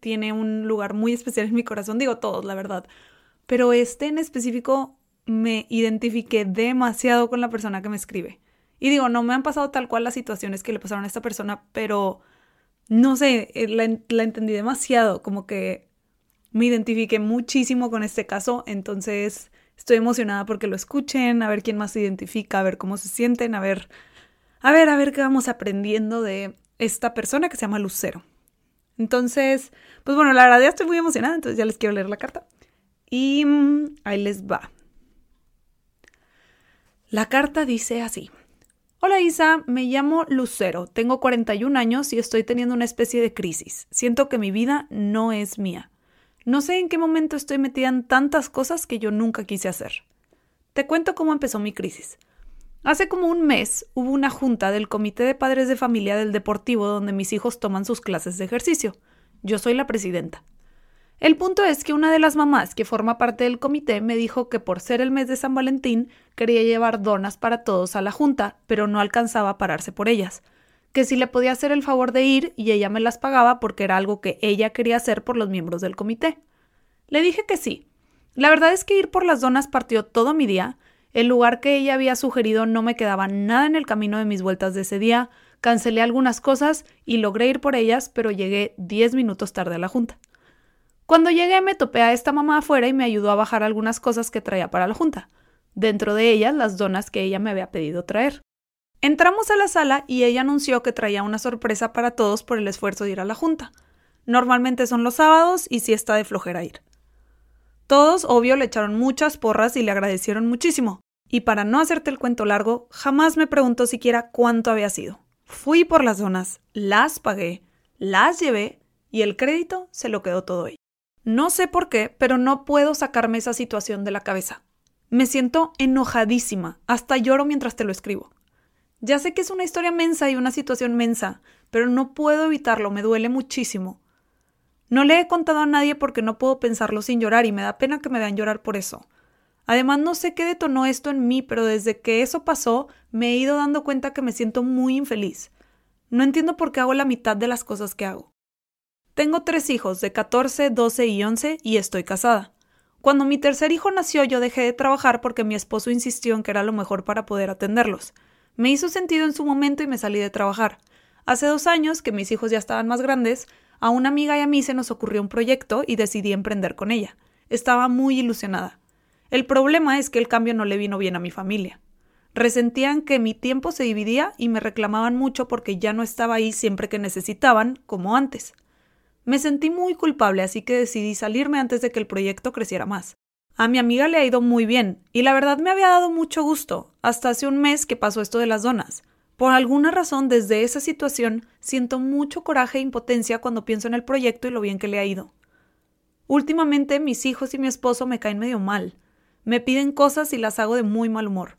tiene un lugar muy especial en mi corazón, digo todos, la verdad, pero este en específico me identifiqué demasiado con la persona que me escribe. Y digo, no me han pasado tal cual las situaciones que le pasaron a esta persona, pero no sé, eh, la, entendí demasiado, como que me identifiqué muchísimo con este caso, entonces estoy emocionada porque lo escuchen, a ver quién más se identifica, a ver cómo se sienten, a ver, a ver, a ver qué vamos aprendiendo de esta persona que se llama Lucero. Entonces, pues bueno, la verdad ya estoy muy emocionada, entonces ya les quiero leer la carta. Y mm, ahí les va. La carta dice así. Hola Isa, me llamo Lucero, tengo 41 años y estoy teniendo una especie de crisis. Siento que mi vida no es mía. No sé en qué momento estoy metida en tantas cosas que yo nunca quise hacer. Te cuento cómo empezó mi crisis. Hace como un mes hubo una junta del Comité de Padres de Familia del Deportivo donde mis hijos toman sus clases de ejercicio. Yo soy la presidenta. El punto es que una de las mamás que forma parte del comité me dijo que por ser el mes de San Valentín quería llevar donas para todos a la junta, pero no alcanzaba a pararse por ellas. Que si le podía hacer el favor de ir y ella me las pagaba porque era algo que ella quería hacer por los miembros del comité. Le dije que sí. La verdad es que ir por las donas partió todo mi día, el lugar que ella había sugerido no me quedaba nada en el camino de mis vueltas de ese día, cancelé algunas cosas y logré ir por ellas, pero llegué 10 minutos tarde a la junta. Cuando llegué me topé a esta mamá afuera y me ayudó a bajar algunas cosas que traía para la junta, dentro de ellas las donas que ella me había pedido traer. Entramos a la sala y ella anunció que traía una sorpresa para todos por el esfuerzo de ir a la junta. Normalmente son los sábados y si está de flojera ir. Todos, obvio, le echaron muchas porras y le agradecieron muchísimo. Y para no hacerte el cuento largo, jamás me preguntó siquiera cuánto había sido. Fui por las donas, las pagué, las llevé y el crédito se lo quedó todo ella. No sé por qué, pero no puedo sacarme esa situación de la cabeza. Me siento enojadísima, hasta lloro mientras te lo escribo. Ya sé que es una historia mensa y una situación mensa, pero no puedo evitarlo, me duele muchísimo. No le he contado a nadie porque no puedo pensarlo sin llorar y me da pena que me vean llorar por eso. Además, no sé qué detonó esto en mí, pero desde que eso pasó me he ido dando cuenta que me siento muy infeliz. No entiendo por qué hago la mitad de las cosas que hago. Tengo tres hijos, de 14, 12 y 11, y estoy casada. Cuando mi tercer hijo nació yo dejé de trabajar porque mi esposo insistió en que era lo mejor para poder atenderlos. Me hizo sentido en su momento y me salí de trabajar. Hace dos años, que mis hijos ya estaban más grandes, a una amiga y a mí se nos ocurrió un proyecto y decidí emprender con ella. Estaba muy ilusionada. El problema es que el cambio no le vino bien a mi familia. Resentían que mi tiempo se dividía y me reclamaban mucho porque ya no estaba ahí siempre que necesitaban, como antes. Me sentí muy culpable, así que decidí salirme antes de que el proyecto creciera más. A mi amiga le ha ido muy bien, y la verdad me había dado mucho gusto, hasta hace un mes que pasó esto de las donas. Por alguna razón, desde esa situación, siento mucho coraje e impotencia cuando pienso en el proyecto y lo bien que le ha ido. Últimamente mis hijos y mi esposo me caen medio mal. Me piden cosas y las hago de muy mal humor.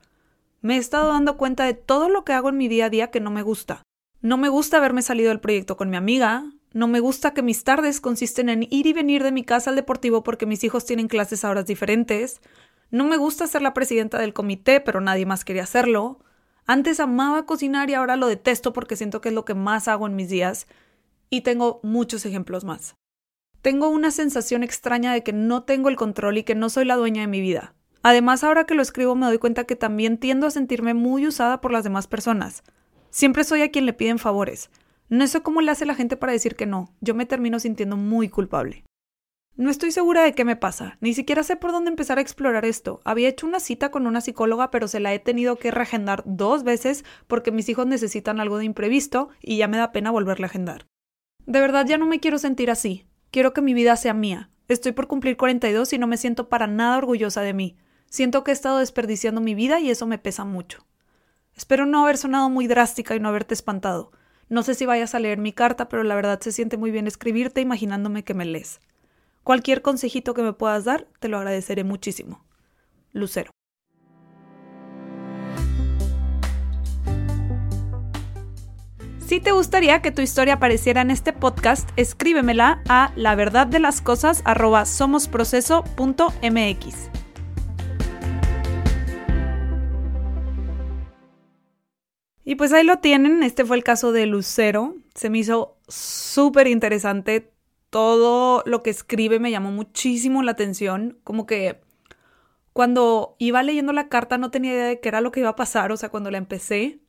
Me he estado dando cuenta de todo lo que hago en mi día a día que no me gusta. No me gusta haberme salido del proyecto con mi amiga, no me gusta que mis tardes consisten en ir y venir de mi casa al deportivo porque mis hijos tienen clases a horas diferentes, no me gusta ser la presidenta del comité pero nadie más quería hacerlo, antes amaba cocinar y ahora lo detesto porque siento que es lo que más hago en mis días y tengo muchos ejemplos más. Tengo una sensación extraña de que no tengo el control y que no soy la dueña de mi vida. Además, ahora que lo escribo me doy cuenta que también tiendo a sentirme muy usada por las demás personas. Siempre soy a quien le piden favores. No sé cómo le hace la gente para decir que no. Yo me termino sintiendo muy culpable. No estoy segura de qué me pasa, ni siquiera sé por dónde empezar a explorar esto. Había hecho una cita con una psicóloga, pero se la he tenido que reagendar dos veces porque mis hijos necesitan algo de imprevisto y ya me da pena volverle a agendar. De verdad ya no me quiero sentir así. Quiero que mi vida sea mía. Estoy por cumplir 42 y no me siento para nada orgullosa de mí. Siento que he estado desperdiciando mi vida y eso me pesa mucho. Espero no haber sonado muy drástica y no haberte espantado. No sé si vayas a leer mi carta, pero la verdad se siente muy bien escribirte imaginándome que me lees. Cualquier consejito que me puedas dar, te lo agradeceré muchísimo. Lucero. Si te gustaría que tu historia apareciera en este podcast, escríbemela a la verdad de las cosas. Y pues ahí lo tienen, este fue el caso de Lucero. Se me hizo súper interesante. Todo lo que escribe me llamó muchísimo la atención. Como que cuando iba leyendo la carta no tenía idea de qué era lo que iba a pasar. O sea, cuando la empecé,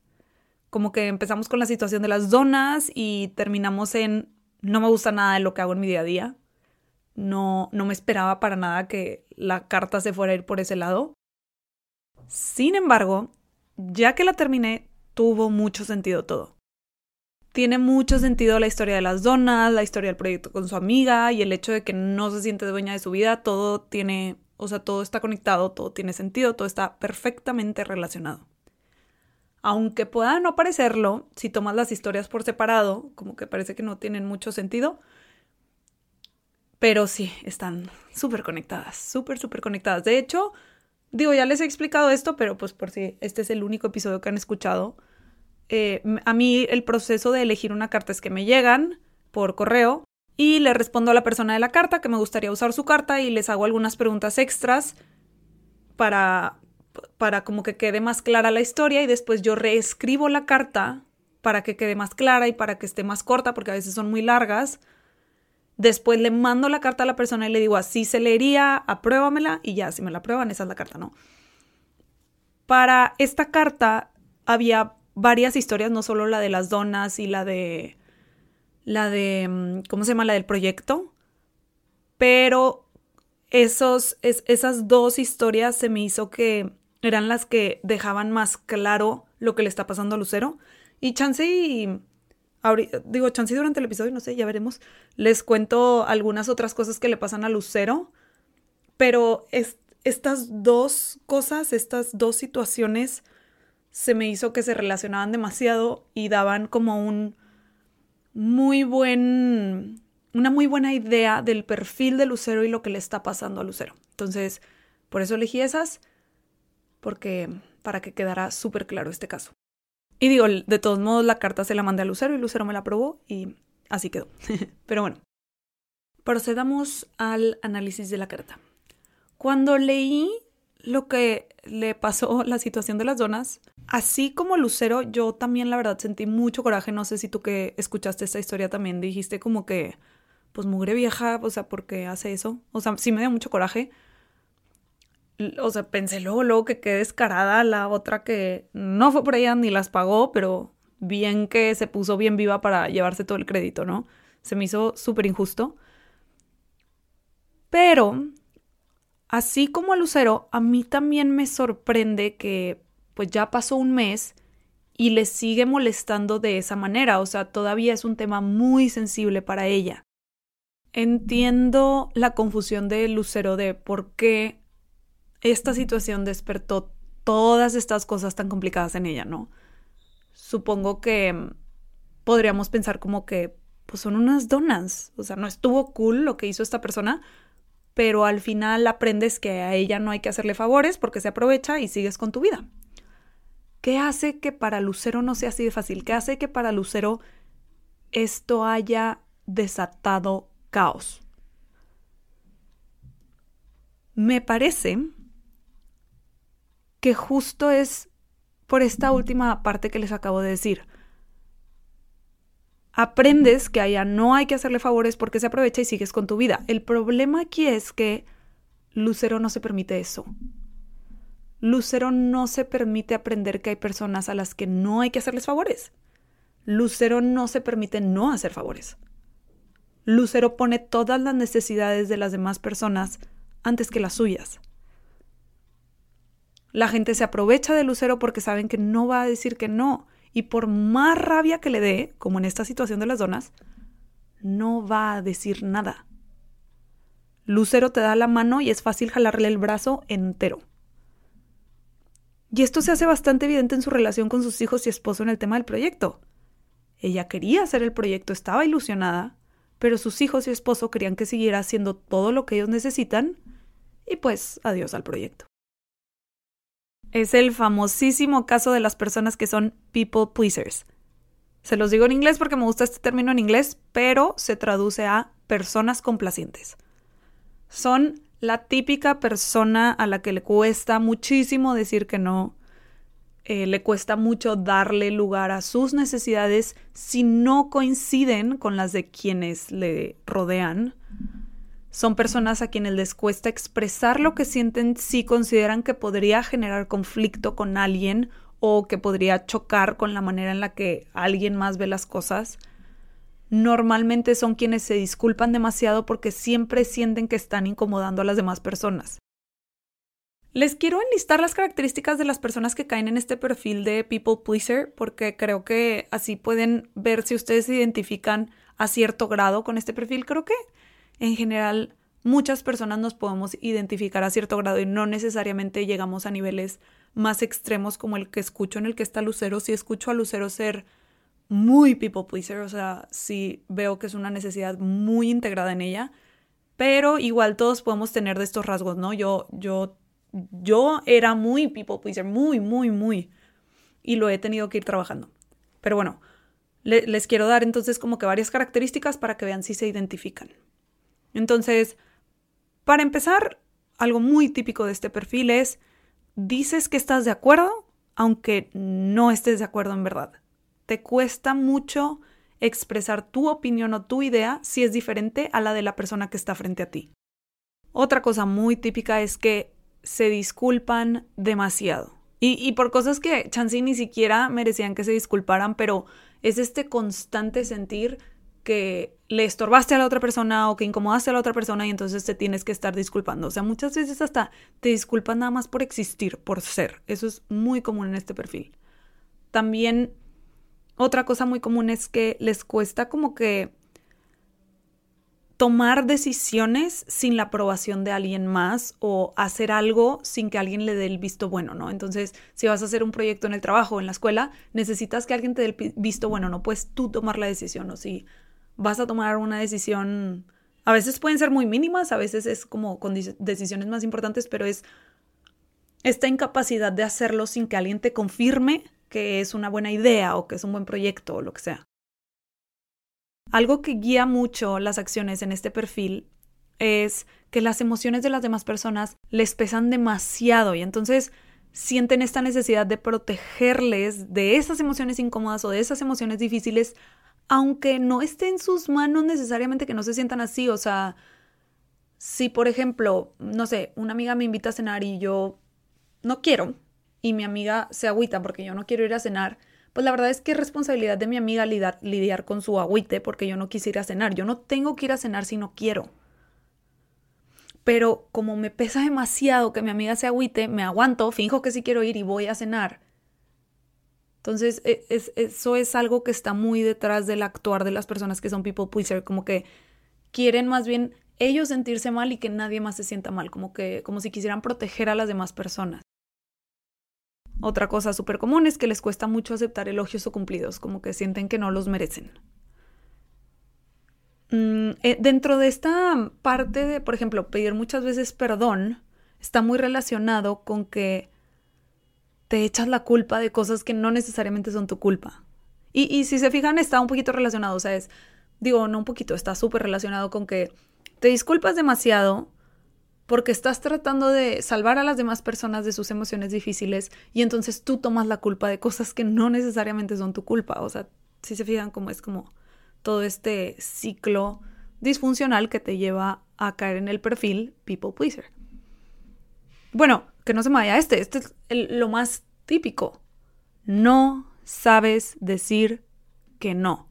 como que empezamos con la situación de las donas y terminamos en no me gusta nada de lo que hago en mi día a día. No, no me esperaba para nada que la carta se fuera a ir por ese lado. Sin embargo, ya que la terminé, tuvo mucho sentido todo. Tiene mucho sentido la historia de las donas, la historia del proyecto con su amiga y el hecho de que no se siente dueña de su vida, todo tiene, o sea, todo está conectado, todo tiene sentido, todo está perfectamente relacionado. Aunque pueda no parecerlo, si tomas las historias por separado, como que parece que no tienen mucho sentido, pero sí, están súper conectadas, súper, súper conectadas. De hecho, digo, ya les he explicado esto, pero pues por si este es el único episodio que han escuchado, eh, a mí el proceso de elegir una carta es que me llegan por correo y le respondo a la persona de la carta que me gustaría usar su carta y les hago algunas preguntas extras para, para como que quede más clara la historia y después yo reescribo la carta para que quede más clara y para que esté más corta porque a veces son muy largas. Después le mando la carta a la persona y le digo así se leería, apruébamela y ya, si me la aprueban, esa es la carta, ¿no? Para esta carta había varias historias, no solo la de las donas y la de. la de. Mm, ¿cómo se llama? La del proyecto. Pero esos, esas dos historias se me hizo que eran las que dejaban más claro lo que le está pasando a Lucero. Y chance y. digo, chance durante el episodio, no sé, ya veremos. Les cuento algunas otras cosas que le pasan a Lucero. Pero estas dos cosas, estas dos situaciones se me hizo que se relacionaban demasiado y daban como un muy buen, una muy buena idea del perfil de Lucero y lo que le está pasando a Lucero. Entonces, por eso elegí esas, porque para que quedara súper claro este caso. Y digo, de todos modos, la carta se la mandé a Lucero y Lucero me la aprobó y así quedó. Pero bueno, procedamos al análisis de la carta. Cuando leí lo que le pasó la situación de las donas, así como Lucero, yo también la verdad sentí mucho coraje. No sé si tú que escuchaste esta historia también dijiste como que, pues mugre vieja, o sea, ¿por qué hace eso? O sea, sí me dio mucho coraje. O sea, pensé luego, luego que qué descarada la otra que no fue por ella ni las pagó, pero bien que se puso bien viva para llevarse todo el crédito, ¿no? Se me hizo súper injusto. Pero Así como a Lucero, a mí también me sorprende que pues ya pasó un mes y le sigue molestando de esa manera, o sea, todavía es un tema muy sensible para ella. Entiendo la confusión de Lucero de por qué esta situación despertó todas estas cosas tan complicadas en ella, ¿no? Supongo que podríamos pensar como que pues son unas donas, o sea, no estuvo cool lo que hizo esta persona, pero al final aprendes que a ella no hay que hacerle favores porque se aprovecha y sigues con tu vida. ¿Qué hace que para Lucero no sea así de fácil? ¿Qué hace que para Lucero esto haya desatado caos? Me parece que justo es por esta última parte que les acabo de decir aprendes que allá no hay que hacerle favores porque se aprovecha y sigues con tu vida. El problema aquí es que Lucero no se permite eso. Lucero no se permite aprender que hay personas a las que no hay que hacerles favores. Lucero no se permite no hacer favores. Lucero pone todas las necesidades de las demás personas antes que las suyas. La gente se aprovecha de Lucero porque saben que no va a decir que no. Y por más rabia que le dé, como en esta situación de las donas, no va a decir nada. Lucero te da la mano y es fácil jalarle el brazo entero. Y esto se hace bastante evidente en su relación con sus hijos y esposo en el tema del proyecto. Ella quería hacer el proyecto, estaba ilusionada, pero sus hijos y esposo querían que siguiera haciendo todo lo que ellos necesitan y pues adiós al proyecto. Es el famosísimo caso de las personas que son people pleasers. Se los digo en inglés porque me gusta este término en inglés, pero se traduce a personas complacientes. Son la típica persona a la que le cuesta muchísimo decir que no, eh, le cuesta mucho darle lugar a sus necesidades si no coinciden con las de quienes le rodean. Son personas a quienes les cuesta expresar lo que sienten si consideran que podría generar conflicto con alguien o que podría chocar con la manera en la que alguien más ve las cosas normalmente son quienes se disculpan demasiado porque siempre sienten que están incomodando a las demás personas. Les quiero enlistar las características de las personas que caen en este perfil de people pleaser porque creo que así pueden ver si ustedes se identifican a cierto grado con este perfil. Creo que en general muchas personas nos podemos identificar a cierto grado y no necesariamente llegamos a niveles más extremos como el que escucho en el que está Lucero. Si escucho a Lucero ser muy people pleaser, o sea, sí veo que es una necesidad muy integrada en ella, pero igual todos podemos tener de estos rasgos, ¿no? Yo, yo, yo era muy people pleaser, muy, muy, muy, y lo he tenido que ir trabajando. Pero bueno, les quiero dar entonces como que varias características para que vean si se identifican. Entonces, para empezar, algo muy típico de este perfil es, dices que estás de acuerdo, aunque no estés de acuerdo en verdad te cuesta mucho expresar tu opinión o tu idea si es diferente a la de la persona que está frente a ti. Otra cosa muy típica es que se disculpan demasiado. Y, por cosas que Chansey ni siquiera merecían que se disculparan, pero es este constante sentir que le estorbaste a la otra persona o que incomodaste a la otra persona y entonces te tienes que estar disculpando. O sea, muchas veces hasta te disculpas nada más por existir, por ser. Eso es muy común en este perfil. También otra cosa muy común es que les cuesta como que tomar decisiones sin la aprobación de alguien más o hacer algo sin que alguien le dé el visto bueno, ¿no? Entonces, si vas a hacer un proyecto en el trabajo o en la escuela, necesitas que alguien te dé el visto bueno, no puedes tú tomar la decisión o si vas a tomar una decisión, a veces pueden ser muy mínimas, a veces es como con decisiones más importantes, pero es esta incapacidad de hacerlo sin que alguien te confirme que es una buena idea o que es un buen proyecto o lo que sea. Algo que guía mucho las acciones en este perfil es que las emociones de las demás personas les pesan demasiado y entonces sienten esta necesidad de protegerles de esas emociones incómodas o de esas emociones difíciles, aunque no esté en sus manos necesariamente que no se sientan así. O sea, si por ejemplo, no sé, una amiga me invita a cenar y yo no quiero, y mi amiga se agüita porque yo no quiero ir a cenar, pues la verdad es que es responsabilidad de mi amiga lidiar, con su agüite porque yo no quise ir a cenar. Yo no tengo que ir a cenar si no quiero. Pero como me pesa demasiado que mi amiga se agüite, me aguanto, finjo que sí quiero ir y voy a cenar. Entonces, e, eso es algo que está muy detrás del actuar de las personas que son people pleaser, como que quieren más bien ellos sentirse mal y que nadie más se sienta mal, como que como si quisieran proteger a las demás personas. Otra cosa súper común es que les cuesta mucho aceptar elogios o cumplidos, como que sienten que no los merecen. Mm, eh, dentro de esta parte de, por ejemplo, pedir muchas veces perdón, está muy relacionado con que te echas la culpa de cosas que no necesariamente son tu culpa. Y, y si se fijan, está un poquito relacionado, o sea, es, digo, no un poquito, está súper relacionado con que te disculpas demasiado porque estás tratando de salvar a las demás personas de sus emociones difíciles y entonces tú tomas la culpa de cosas que no necesariamente son tu culpa. O sea, si se fijan cómo es como todo este ciclo disfuncional que te lleva a caer en el perfil people pleaser. Bueno, que no se me vaya este, este es lo más típico. No sabes decir que no.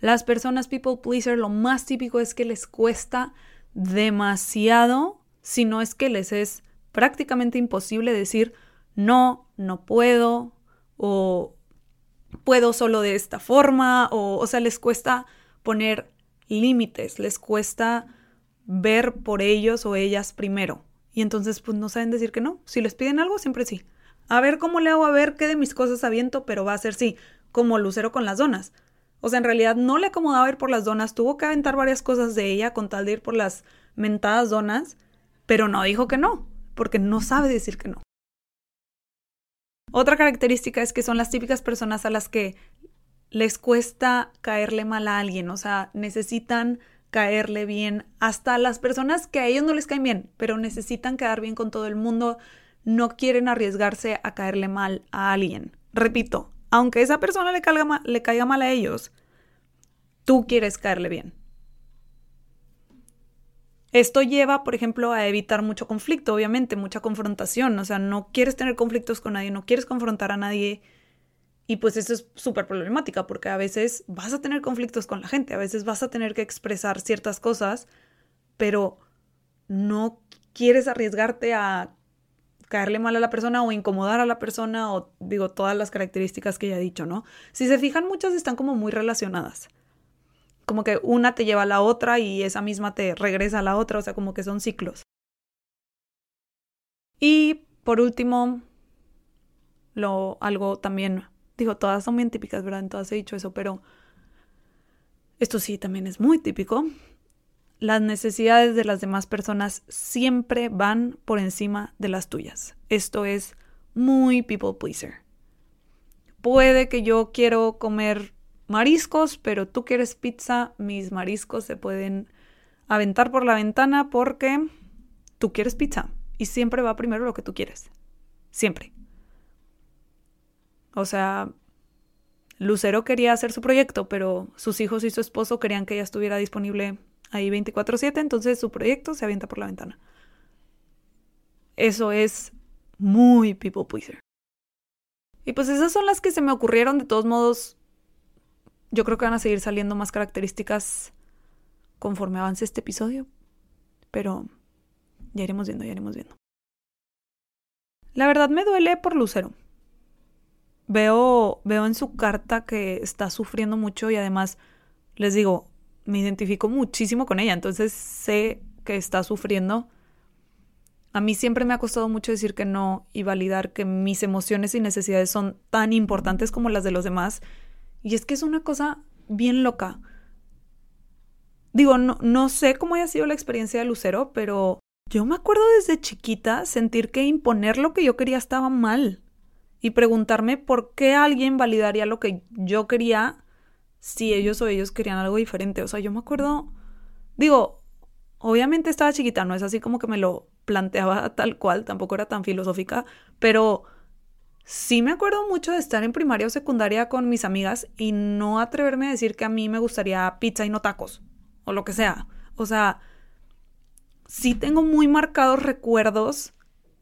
Las personas people pleaser lo más típico es que les cuesta demasiado, si no es que les es prácticamente imposible decir no, no puedo o puedo solo de esta forma o, o sea, les cuesta poner límites, les cuesta ver por ellos o ellas primero. Y entonces pues no saben decir que no. Si les piden algo, siempre sí. A ver cómo le hago, a ver qué de mis cosas aviento, pero va a ser sí, como Lucero con las donas. O sea, en realidad no le acomodaba ir por las donas, tuvo que aventar varias cosas de ella con tal de ir por las mentadas donas, pero no dijo que no, porque no sabe decir que no. Otra característica es que son las típicas personas a las que les cuesta caerle mal a alguien, o sea, necesitan caerle bien hasta las personas que a ellos no les caen bien, pero necesitan quedar bien con todo el mundo, no quieren arriesgarse a caerle mal a alguien. Repito, aunque esa persona le caiga, mal, le caiga mal a ellos, tú quieres caerle bien. Esto lleva, por ejemplo, a evitar mucho conflicto, obviamente, mucha confrontación. O sea, no quieres tener conflictos con nadie, no quieres confrontar a nadie. Y pues eso es súper problemática porque a veces vas a tener conflictos con la gente, a veces vas a tener que expresar ciertas cosas, pero no quieres arriesgarte a caerle mal a la persona o incomodar a la persona o digo todas las características que ya he dicho, ¿no? Si se fijan, muchas están como muy relacionadas. Como que una te lleva a la otra y esa misma te regresa a la otra, o sea, como que son ciclos. Y por último, lo algo también, digo, todas son bien típicas, ¿verdad? En todas he dicho eso, pero esto sí también es muy típico las necesidades de las demás personas siempre van por encima de las tuyas. Esto es muy people pleaser. Puede que yo quiero comer mariscos, pero tú quieres pizza, mis mariscos se pueden aventar por la ventana porque tú quieres pizza y siempre va primero lo que tú quieres. Siempre. O sea, Lucero quería hacer su proyecto, pero sus hijos y su esposo querían que ella estuviera disponible ahí 24/7, entonces su proyecto se avienta por la ventana. Eso es muy people pleaser. Y pues esas son las que se me ocurrieron, de todos modos, yo creo que van a seguir saliendo más características conforme avance este episodio, pero ya iremos viendo, ya iremos viendo. La verdad me duele por Lucero. Veo, veo en su carta que está sufriendo mucho y además, les digo, me identifico muchísimo con ella, entonces sé que está sufriendo. A mí siempre me ha costado mucho decir que no y validar que mis emociones y necesidades son tan importantes como las de los demás. Y es que es una cosa bien loca. Digo, no, no sé cómo haya sido la experiencia de Lucero, pero yo me acuerdo desde chiquita sentir que imponer lo que yo quería estaba mal. Y preguntarme por qué alguien validaría lo que yo quería si ellos o ellos querían algo diferente. O sea, yo me acuerdo, digo, obviamente estaba chiquita, no es así como que me lo planteaba tal cual, tampoco era tan filosófica, pero sí me acuerdo mucho de estar en primaria o secundaria con mis amigas y no atreverme a decir que a mí me gustaría pizza y no tacos, o lo que sea. O sea, sí tengo muy marcados recuerdos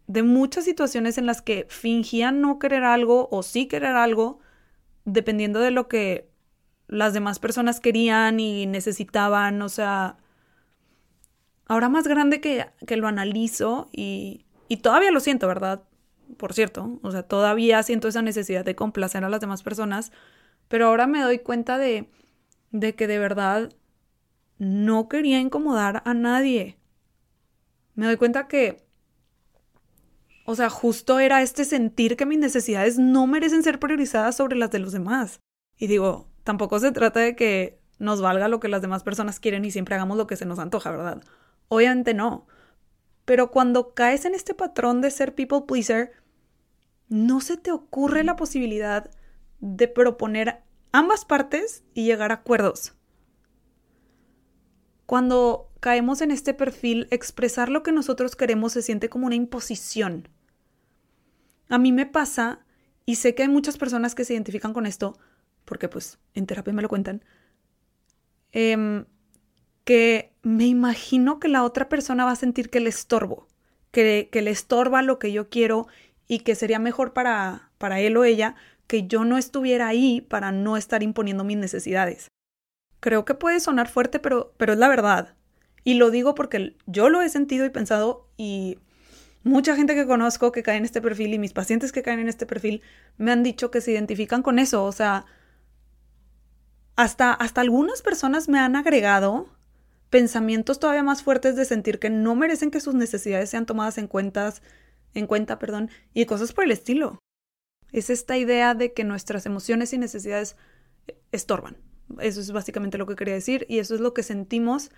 de muchas situaciones en las que fingían no querer algo o sí querer algo, dependiendo de lo que las demás personas querían y necesitaban, o sea, ahora más grande que, que lo analizo y, y todavía lo siento, ¿verdad? Por cierto, o sea, todavía siento esa necesidad de complacer a las demás personas, pero ahora me doy cuenta de, de que de verdad no quería incomodar a nadie. Me doy cuenta que, o sea, justo era este sentir que mis necesidades no merecen ser priorizadas sobre las de los demás. Y digo, tampoco se trata de que nos valga lo que las demás personas quieren y siempre hagamos lo que se nos antoja, ¿verdad? Obviamente no. Pero cuando caes en este patrón de ser people pleaser, no se te ocurre la posibilidad de proponer ambas partes y llegar a acuerdos. Cuando caemos en este perfil, expresar lo que nosotros queremos se siente como una imposición. A mí me pasa, y sé que hay muchas personas que se identifican con esto, porque pues en terapia me lo cuentan, em, que me imagino que la otra persona va a sentir que le estorbo, que, que le estorba lo que yo quiero y que sería mejor para, para él o ella que yo no estuviera ahí para no estar imponiendo mis necesidades. Creo que puede sonar fuerte, pero, pero es la verdad. Y lo digo porque yo lo he sentido y pensado y mucha gente que conozco que cae en este perfil y mis pacientes que caen en este perfil me han dicho que se identifican con eso. O sea, hasta, hasta algunas personas me han agregado pensamientos todavía más fuertes de sentir que no merecen que sus necesidades sean tomadas en cuentas, en cuenta, perdón, y cosas por el estilo. Es esta idea de que nuestras emociones y necesidades estorban. Eso es básicamente lo que quería decir y eso es lo que sentimos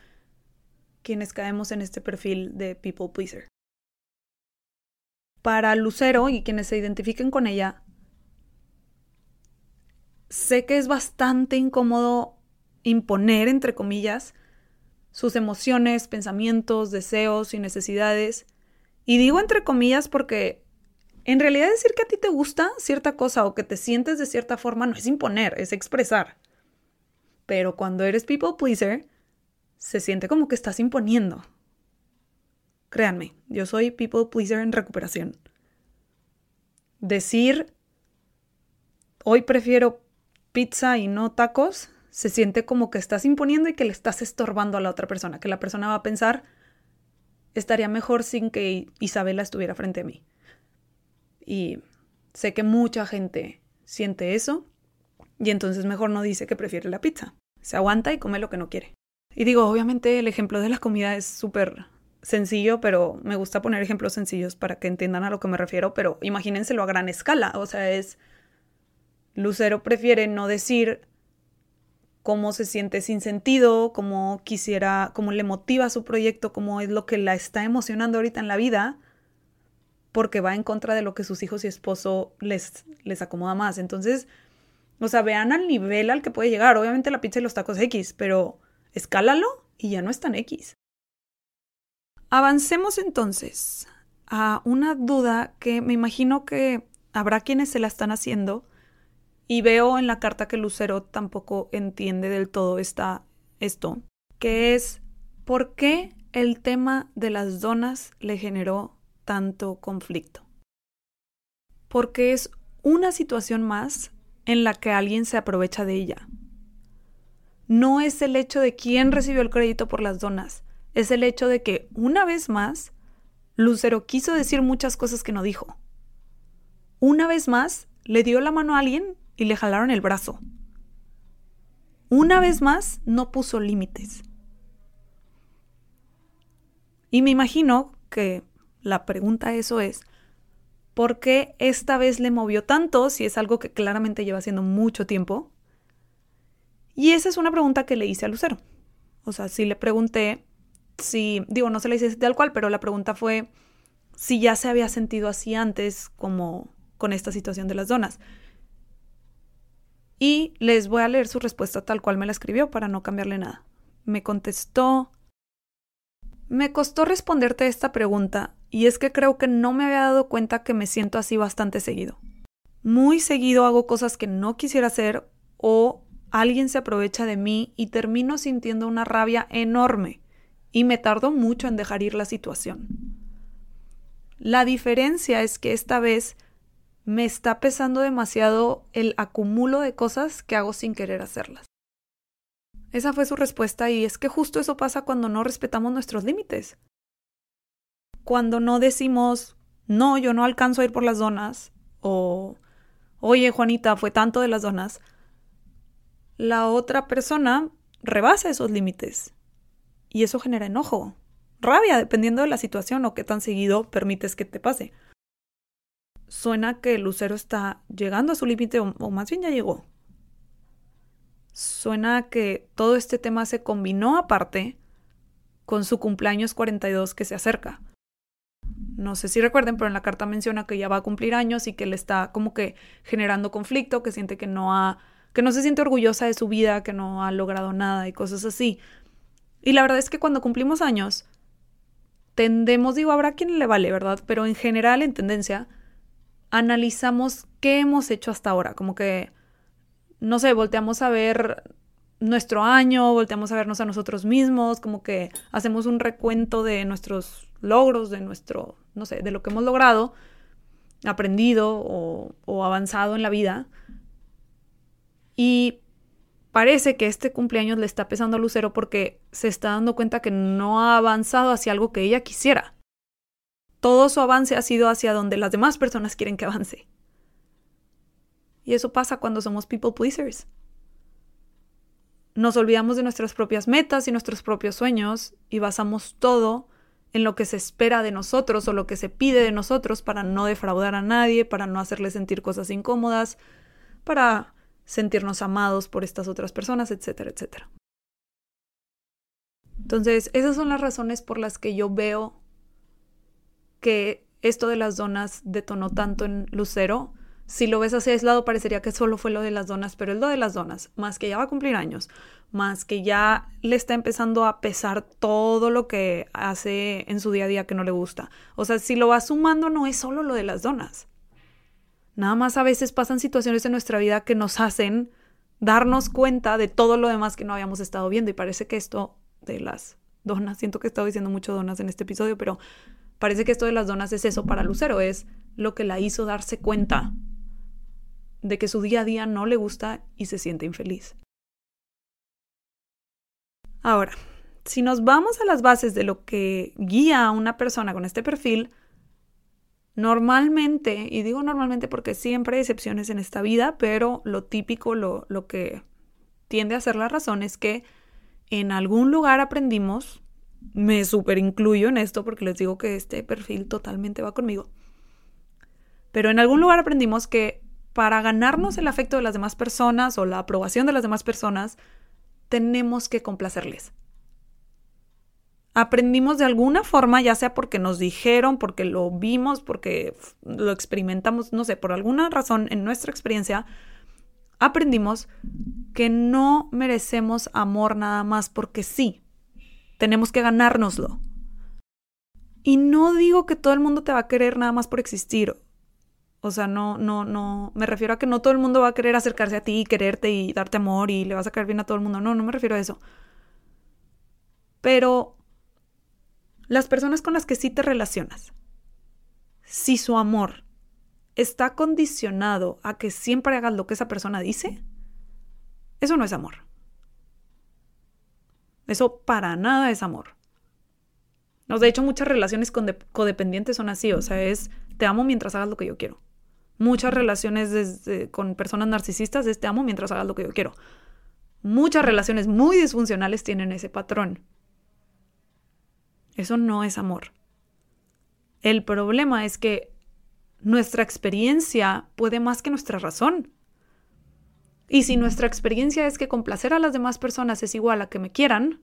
quienes caemos en este perfil de people pleaser. Para Lucero y quienes se identifiquen con ella, sé que es bastante incómodo imponer, entre comillas, sus emociones, pensamientos, deseos y necesidades. Y digo entre comillas porque en realidad decir que a ti te gusta cierta cosa o que te sientes de cierta forma no es imponer, es expresar. Pero cuando eres people pleaser, se siente como que estás imponiendo. Créanme, yo soy people pleaser en recuperación. Decir, hoy prefiero pizza y no tacos, se siente como que estás imponiendo y que le estás estorbando a la otra persona, que la persona va a pensar, estaría mejor sin que Isabela estuviera frente a mí. Y sé que mucha gente siente eso y entonces mejor no dice que prefiere la pizza. Se aguanta y come lo que no quiere. Y digo, obviamente el ejemplo de la comida es súper sencillo, pero me gusta poner ejemplos sencillos para que entiendan a lo que me refiero, pero imagínenselo a gran escala. O sea, es... Lucero prefiere no decir cómo se siente sin sentido, cómo quisiera, cómo le motiva su proyecto, cómo es lo que la está emocionando ahorita en la vida, porque va en contra de lo que sus hijos y esposo les, les acomoda más. Entonces, o sea, vean al nivel al que puede llegar. Obviamente la pizza y los tacos X, pero escálalo y ya no es tan X. Avancemos entonces a una duda que me imagino que habrá quienes se la están haciendo y veo en la carta que Lucero tampoco entiende del todo esta, esto, que es ¿por qué el tema de las donas le generó tanto conflicto. Porque es una situación más en la que alguien se aprovecha de ella. No es el hecho de quién recibió el crédito por las donas, es el hecho de que, una vez más, Lucero quiso decir muchas cosas que no dijo. Una vez más, le dio la mano a alguien y le jalaron el brazo. Una vez más, no puso límites. Y me imagino que la pregunta a eso es, ¿por qué esta vez le movió tanto si es algo que claramente lleva haciendo mucho tiempo? Y esa es una pregunta que le hice a Lucero. O sea, sí le pregunté si, digo, no se le hice tal cual, pero la pregunta fue si ya se había sentido así antes como con esta situación de las donas. Y les voy a leer su respuesta tal cual me la escribió para no cambiarle nada. Me contestó, me costó responderte esta pregunta y es que creo que no me había dado cuenta que me siento así bastante seguido. Muy seguido hago cosas que no quisiera hacer o alguien se aprovecha de mí y termino sintiendo una rabia enorme y me tardo mucho en dejar ir la situación. La diferencia es que esta vez me está pesando demasiado el acumulo de cosas que hago sin querer hacerlas. Esa fue su respuesta y es que justo eso pasa cuando no respetamos nuestros límites cuando no decimos, no, yo no alcanzo a ir por las donas, o, oye, Juanita, fue tanto de las donas, la otra persona rebasa esos límites. Y eso genera enojo, rabia, dependiendo de la situación o qué tan seguido permites que te pase. Suena que el Lucero está llegando a su límite, o, o más bien ya llegó. Suena que todo este tema se combinó aparte con su cumpleaños 42 que se acerca no sé si recuerden, pero en la carta menciona que ya va a cumplir años y que le está como que generando conflicto, que siente que no ha, que no se siente orgullosa de su vida, que no ha logrado nada y cosas así. Y la verdad es que cuando cumplimos años, tendemos, digo, habrá quien le vale, ¿verdad? Pero en general, en tendencia, analizamos qué hemos hecho hasta ahora, como que, no sé, volteamos a ver nuestro año, volteamos a vernos a nosotros mismos, como que hacemos un recuento de nuestros logros, de nuestro, no sé, de lo que hemos logrado, aprendido o, avanzado en la vida. Y parece que este cumpleaños le está pesando a Lucero porque se está dando cuenta que no ha avanzado hacia algo que ella quisiera. Todo su avance ha sido hacia donde las demás personas quieren que avance. Y eso pasa cuando somos people pleasers. Nos olvidamos de nuestras propias metas y nuestros propios sueños y basamos todo en lo que se espera de nosotros o lo que se pide de nosotros para no defraudar a nadie, para no hacerle sentir cosas incómodas, para sentirnos amados por estas otras personas, etcétera, etcétera. Entonces, esas son las razones por las que yo veo que esto de las donas detonó tanto en Lucero si lo ves así aislado, parecería que solo fue lo de las donas, pero es lo de las donas, más que ya va a cumplir años, más que ya le está empezando a pesar todo lo que hace en su día a día que no le gusta. O sea, si lo va sumando, no es solo lo de las donas. Nada más a veces pasan situaciones en nuestra vida que nos hacen darnos cuenta de todo lo demás que no habíamos estado viendo. Y parece que esto de las donas, siento que he estado diciendo mucho donas en este episodio, pero parece que esto de las donas es eso para Lucero, es lo que la hizo darse cuenta de que su día a día no le gusta y se siente infeliz. Ahora, si nos vamos a las bases de lo que guía a una persona con este perfil, normalmente, y digo normalmente porque siempre hay excepciones en esta vida, pero lo típico, lo, lo que tiende a ser la razón es que en algún lugar aprendimos, me super incluyo en esto porque les digo que este perfil totalmente va conmigo, pero en algún lugar aprendimos que para ganarnos el afecto de las demás personas o la aprobación de las demás personas, tenemos que complacerles. Aprendimos de alguna forma, ya sea porque nos dijeron, porque lo vimos, porque lo experimentamos, no sé, por alguna razón en nuestra experiencia, aprendimos que no merecemos amor nada más porque sí. Tenemos que ganárnoslo. Y no digo que todo el mundo te va a querer nada más por existir. O sea, no, no, no, me refiero a que no todo el mundo va a querer acercarse a ti y quererte y darte amor y le vas a caer bien a todo el mundo. No, no me refiero a eso. Pero las personas con las que sí te relacionas, si su amor está condicionado a que siempre hagas lo que esa persona dice, eso no es amor. Eso para nada es amor. de hecho, muchas relaciones codependientes son así, o sea, es te amo mientras hagas lo que yo quiero. Muchas relaciones con personas narcisistas es te amo mientras hagas lo que yo quiero. Muchas relaciones muy disfuncionales tienen ese patrón. Eso no es amor. El problema es que nuestra experiencia puede más que nuestra razón. Y si nuestra experiencia es que complacer a las demás personas es igual a que me quieran,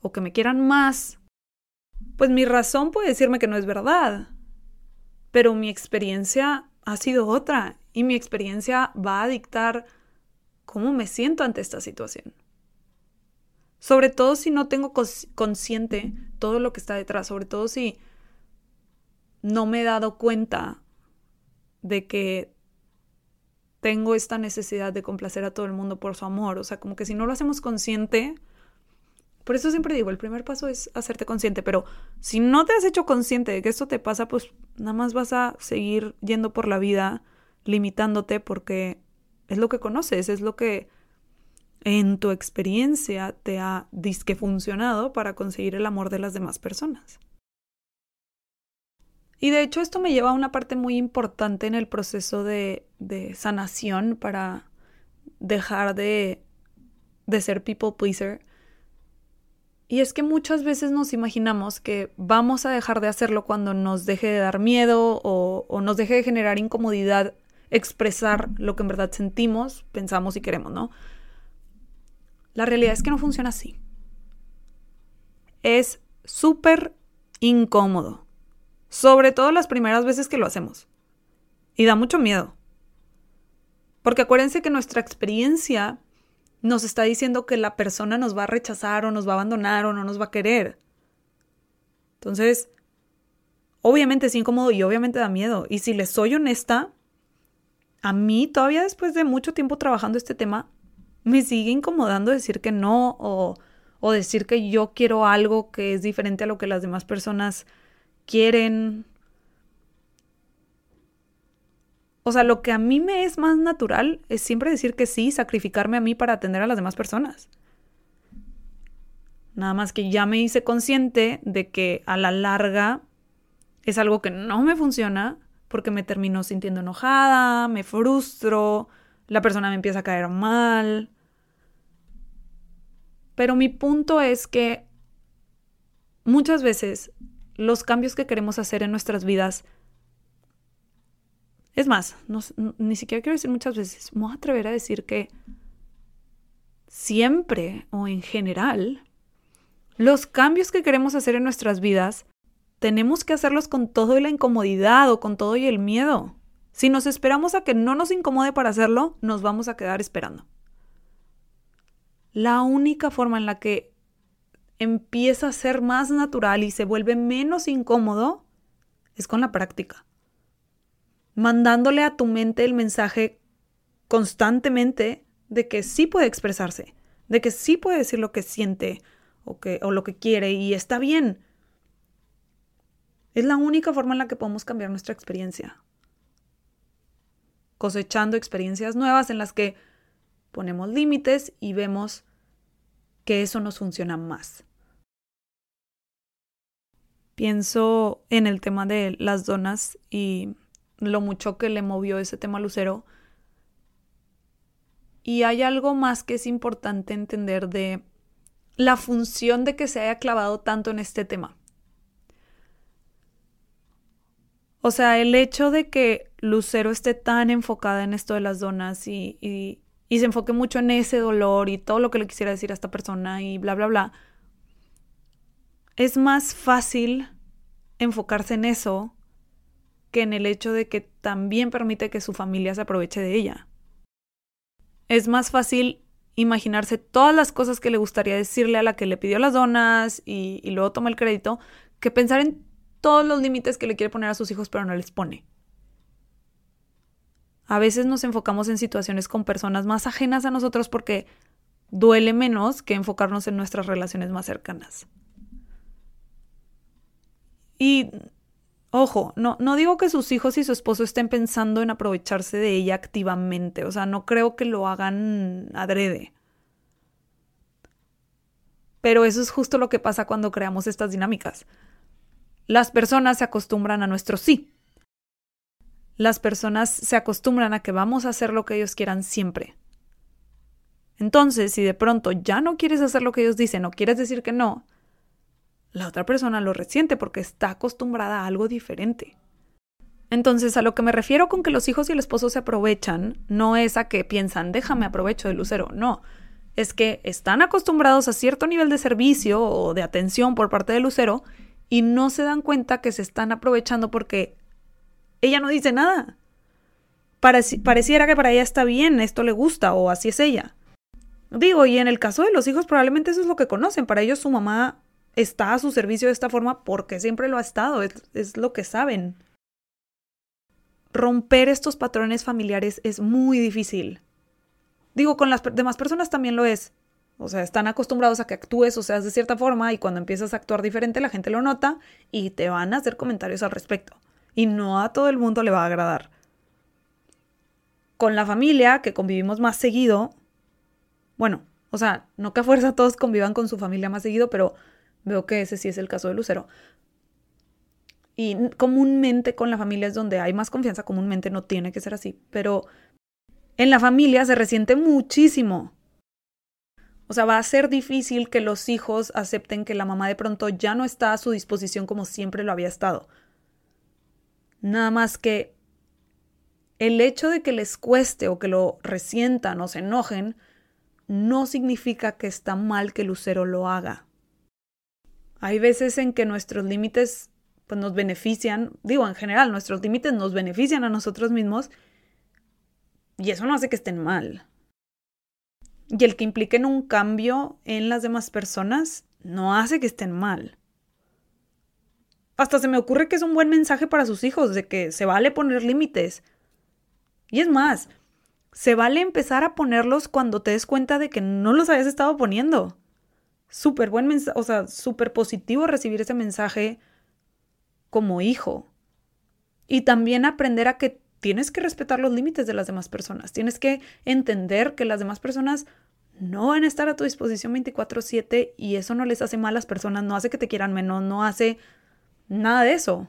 o que me quieran más, pues mi razón puede decirme que no es verdad. Pero mi experiencia ha sido otra y mi experiencia va a dictar cómo me siento ante esta situación. Sobre todo si no tengo consciente todo lo que está detrás, sobre todo si no me he dado cuenta de que tengo esta necesidad de complacer a todo el mundo por su amor. O sea, como que si no lo hacemos consciente, por eso siempre digo, el primer paso es hacerte consciente, pero si no te has hecho consciente de que esto te pasa, pues nada más vas a seguir yendo por la vida limitándote porque es lo que conoces, es lo que en tu experiencia te ha disque funcionado para conseguir el amor de las demás personas. Y de hecho esto me lleva a una parte muy importante en el proceso de, sanación para dejar de, de ser people pleaser y es que muchas veces nos imaginamos que vamos a dejar de hacerlo cuando nos deje de dar miedo o, nos deje de generar incomodidad expresar lo que en verdad sentimos, pensamos y queremos, ¿no? La realidad es que no funciona así. Es súper incómodo, sobre todo las primeras veces que lo hacemos. Y da mucho miedo. Porque acuérdense que nuestra experiencia nos está diciendo que la persona nos va a rechazar o nos va a abandonar o no nos va a querer. Entonces, obviamente es incómodo y obviamente da miedo. Y si les soy honesta, a mí todavía después de mucho tiempo trabajando este tema, me sigue incomodando decir que no o, o decir que yo quiero algo que es diferente a lo que las demás personas quieren. O sea, lo que a mí me es más natural es siempre decir que sí, sacrificarme a mí para atender a las demás personas. Nada más que ya me hice consciente de que a la larga es algo que no me funciona porque me termino sintiendo enojada, me frustro, la persona me empieza a caer mal. Pero mi punto es que muchas veces los cambios que queremos hacer en nuestras vidas, es más, ni siquiera quiero decir muchas veces, me voy a atrever a decir que siempre o en general, los cambios que queremos hacer en nuestras vidas, tenemos que hacerlos con todo la incomodidad o con todo y el miedo. Si nos esperamos a que no nos incomode para hacerlo, nos vamos a quedar esperando. La única forma en la que empieza a ser más natural y se vuelve menos incómodo es con la práctica. Mandándole a tu mente el mensaje constantemente de que sí puede expresarse, de que sí puede decir lo que siente o, que, o lo que quiere y está bien. Es la única forma en la que podemos cambiar nuestra experiencia. Cosechando experiencias nuevas en las que ponemos límites y vemos que eso nos funciona más. Pienso en el tema de las donas y lo mucho que le movió ese tema a Lucero. Y hay algo más que es importante entender de la función de que se haya clavado tanto en este tema. O sea, el hecho de que Lucero esté tan enfocada en esto de las donas y, y, y, se enfoque mucho en ese dolor y todo lo que le quisiera decir a esta persona y bla, bla, bla, es más fácil enfocarse en eso que en el hecho de que también permite que su familia se aproveche de ella. Es más fácil imaginarse todas las cosas que le gustaría decirle a la que le pidió las donas y, luego toma el crédito, que pensar en todos los límites que le quiere poner a sus hijos pero no les pone. A veces nos enfocamos en situaciones con personas más ajenas a nosotros porque duele menos que enfocarnos en nuestras relaciones más cercanas. Y ojo, no, no digo que sus hijos y su esposo estén pensando en aprovecharse de ella activamente, o sea, no creo que lo hagan adrede. Pero eso es justo lo que pasa cuando creamos estas dinámicas. Las personas se acostumbran a nuestro sí. Las personas se acostumbran a que vamos a hacer lo que ellos quieran siempre. Entonces, si de pronto ya no quieres hacer lo que ellos dicen o quieres decir que no, la otra persona lo resiente porque está acostumbrada a algo diferente. Entonces, a lo que me refiero con que los hijos y el esposo se aprovechan, no es a que piensan, déjame aprovecho de Lucero, no. Es que están acostumbrados a cierto nivel de servicio o de atención por parte de Lucero y no se dan cuenta que se están aprovechando porque ella no dice nada. pareciera que para ella está bien, esto le gusta o así es ella. Digo, y en el caso de los hijos probablemente eso es lo que conocen. Para ellos su mamá está a su servicio de esta forma porque siempre lo ha estado, es, lo que saben. Romper estos patrones familiares es muy difícil. Digo, con las demás personas también lo es. O sea, están acostumbrados a que actúes o seas de cierta forma y cuando empiezas a actuar diferente la gente lo nota y te van a hacer comentarios al respecto. Y no a todo el mundo le va a agradar. Con la familia, que convivimos más seguido, bueno, o sea, no que a fuerza todos convivan con su familia más seguido, pero Veo que ese sí es el caso de Lucero. Y comúnmente con la familia es donde hay más confianza, comúnmente no tiene que ser así, pero en la familia se resiente muchísimo. O sea, va a ser difícil que los hijos acepten que la mamá de pronto ya no está a su disposición como siempre lo había estado. Nada más que el hecho de que les cueste o que lo resientan o se enojen no significa que está mal que Lucero lo haga. Hay veces en que nuestros límites pues, nos benefician, digo, en general, nuestros límites nos benefician a nosotros mismos y eso no hace que estén mal. Y el que impliquen un cambio en las demás personas no hace que estén mal. Hasta se me ocurre que es un buen mensaje para sus hijos de que se vale poner límites. Y es más, se vale empezar a ponerlos cuando te des cuenta de que no los habías estado poniendo súper buen mensaje, o sea, súper positivo recibir ese mensaje como hijo. Y también aprender a que tienes que respetar los límites de las demás personas. Tienes que entender que las demás personas no van a estar a tu disposición 24/7 y eso no les hace malas personas, no hace que te quieran menos, no hace nada de eso.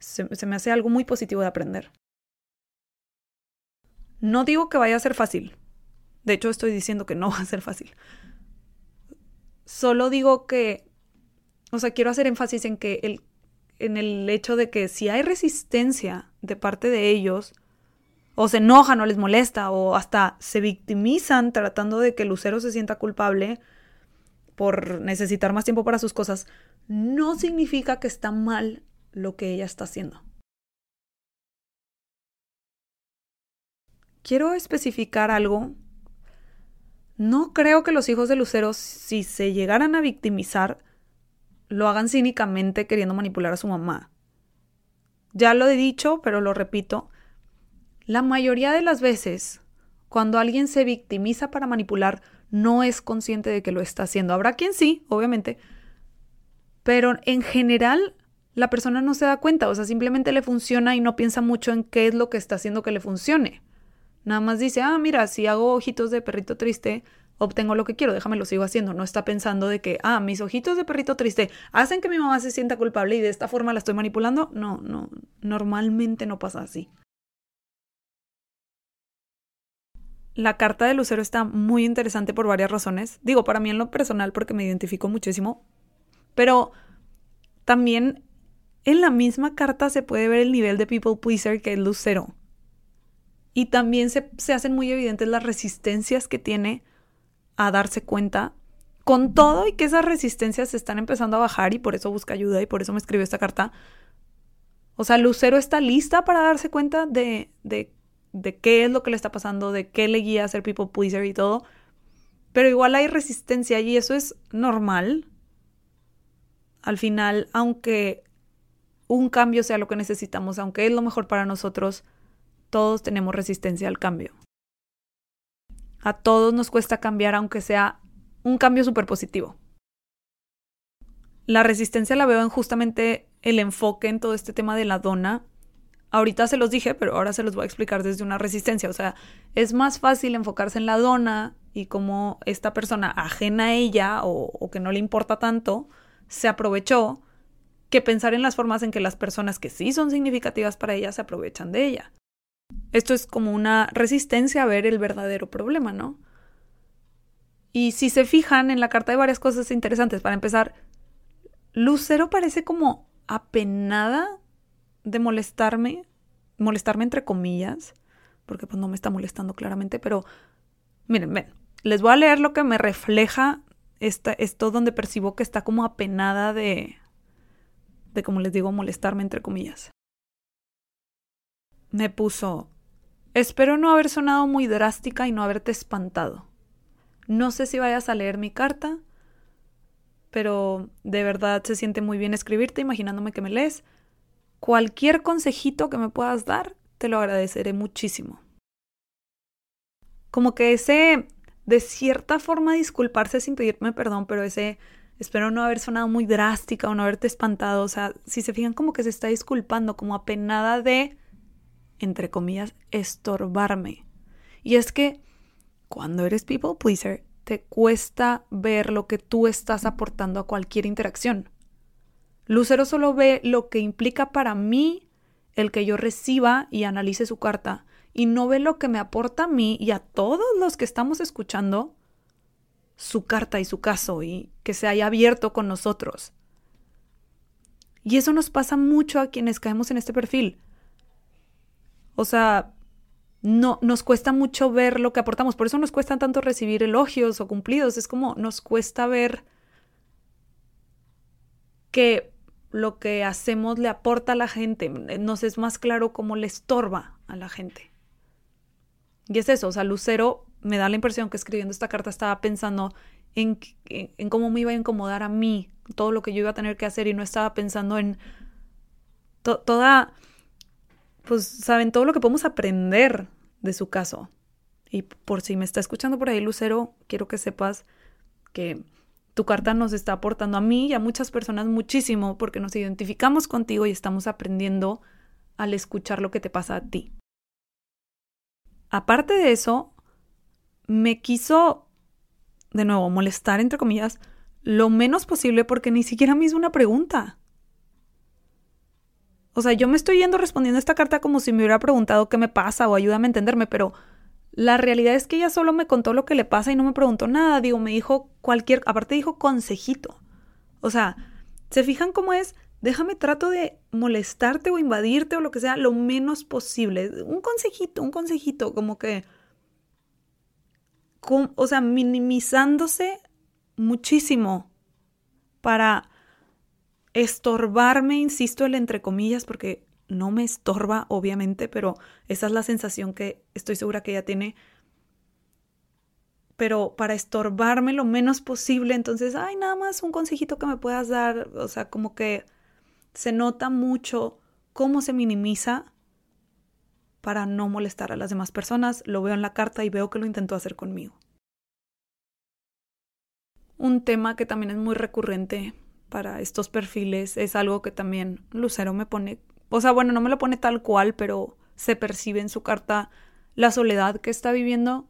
Se, me hace algo muy positivo de aprender. No digo que vaya a ser fácil. De hecho, estoy diciendo que no va a ser fácil. Solo digo que, o sea, quiero hacer énfasis en que el en el hecho de que si hay resistencia de parte de ellos, o se enojan o les molesta, o hasta se victimizan tratando de que Lucero se sienta culpable por necesitar más tiempo para sus cosas, no significa que está mal lo que ella está haciendo. Quiero especificar algo. No creo que los hijos de Lucero, si se llegaran a victimizar, lo hagan cínicamente queriendo manipular a su mamá. Ya lo he dicho, pero lo repito. La mayoría de las veces, cuando alguien se victimiza para manipular, no es consciente de que lo está haciendo. Habrá quien sí, obviamente, pero en general la persona no se da cuenta, o sea, simplemente le funciona y no piensa mucho en qué es lo que está haciendo que le funcione. Nada más dice, ah, mira, si hago ojitos de perrito triste, obtengo lo que quiero, déjame lo sigo haciendo. No está pensando de que, ah, mis ojitos de perrito triste hacen que mi mamá se sienta culpable y de esta forma la estoy manipulando. No, no, normalmente no pasa así. La carta de Lucero está muy interesante por varias razones. Digo, para mí en lo personal porque me identifico muchísimo, pero también en la misma carta se puede ver el nivel de people pleaser que es Lucero. Y también se, se hacen muy evidentes las resistencias que tiene a darse cuenta con todo y que esas resistencias se están empezando a bajar y por eso busca ayuda y por eso me escribió esta carta. O sea, Lucero está lista para darse cuenta de, de, de qué es lo que le está pasando, de qué le guía a ser people pleaser y todo. Pero igual hay resistencia y eso es normal. Al final, aunque un cambio sea lo que necesitamos, aunque es lo mejor para nosotros, todos tenemos resistencia al cambio. A todos nos cuesta cambiar, aunque sea un cambio súper positivo. La resistencia la veo en justamente el enfoque en todo este tema de la dona. Ahorita se los dije, pero ahora se los voy a explicar desde una resistencia. O sea, es más fácil enfocarse en la dona y cómo esta persona ajena a ella o, o que no le importa tanto se aprovechó que pensar en las formas en que las personas que sí son significativas para ella se aprovechan de ella. Esto es como una resistencia a ver el verdadero problema, ¿no? Y si se fijan, en la carta hay varias cosas interesantes. Para empezar, Lucero parece como apenada de molestarme, molestarme entre comillas, porque pues no me está molestando claramente, pero miren, ven, les voy a leer lo que me refleja esta, esto donde percibo que está como apenada de, de, como les digo, molestarme entre comillas. Me puso, Espero no haber sonado muy drástica y no haberte espantado. No sé si vayas a leer mi carta, pero de verdad se siente muy bien escribirte imaginándome que me lees. Cualquier consejito que me puedas dar, te lo agradeceré muchísimo. Como que ese, de cierta forma, disculparse sin pedirme perdón, pero ese, espero no haber sonado muy drástica o no haberte espantado. O sea, si se fijan como que se está disculpando, como apenada de entre comillas, estorbarme. Y es que cuando eres people pleaser, te cuesta ver lo que tú estás aportando a cualquier interacción. Lucero solo ve lo que implica para mí el que yo reciba y analice su carta, y no ve lo que me aporta a mí y a todos los que estamos escuchando su carta y su caso y que se haya abierto con nosotros. Y eso nos pasa mucho a quienes caemos en este perfil. O sea, no, nos cuesta mucho ver lo que aportamos. Por eso nos cuesta tanto recibir elogios o cumplidos. Es como nos cuesta ver que lo que hacemos le aporta a la gente. Nos es más claro cómo le estorba a la gente. Y es eso, o sea, Lucero me da la impresión que escribiendo esta carta estaba pensando en, en, cómo me iba a incomodar a mí, todo lo que yo iba a tener que hacer y no estaba pensando en toda pues saben todo lo que podemos aprender de su caso. Y por si me está escuchando por ahí, Lucero, quiero que sepas que tu carta nos está aportando a mí y a muchas personas muchísimo porque nos identificamos contigo y estamos aprendiendo al escuchar lo que te pasa a ti. Aparte de eso, me quiso, de nuevo, molestar, entre comillas, lo menos posible porque ni siquiera me hizo una pregunta. O sea, yo me estoy yendo respondiendo esta carta como si me hubiera preguntado qué me pasa o ayúdame a entenderme, pero la realidad es que ella solo me contó lo que le pasa y no me preguntó nada. Digo, me dijo cualquier, aparte dijo consejito. O sea, ¿se fijan cómo es? Déjame trato de molestarte o invadirte o lo que sea lo menos posible. Un consejito, un consejito, como que... o sea, minimizándose muchísimo para estorbarme, insisto, el entre comillas, porque no me estorba, obviamente, pero esa es la sensación que estoy segura que ella tiene. Pero para estorbarme lo menos posible, entonces, ay, nada más un consejito que me puedas dar, o sea, como que se nota mucho cómo se minimiza para no molestar a las demás personas. Lo veo en la carta y veo que lo intentó hacer conmigo. Un tema que también es muy recurrente para estos perfiles es algo que también Lucero me pone o sea, bueno, no me lo pone tal cual, pero se percibe en su carta la soledad que está viviendo.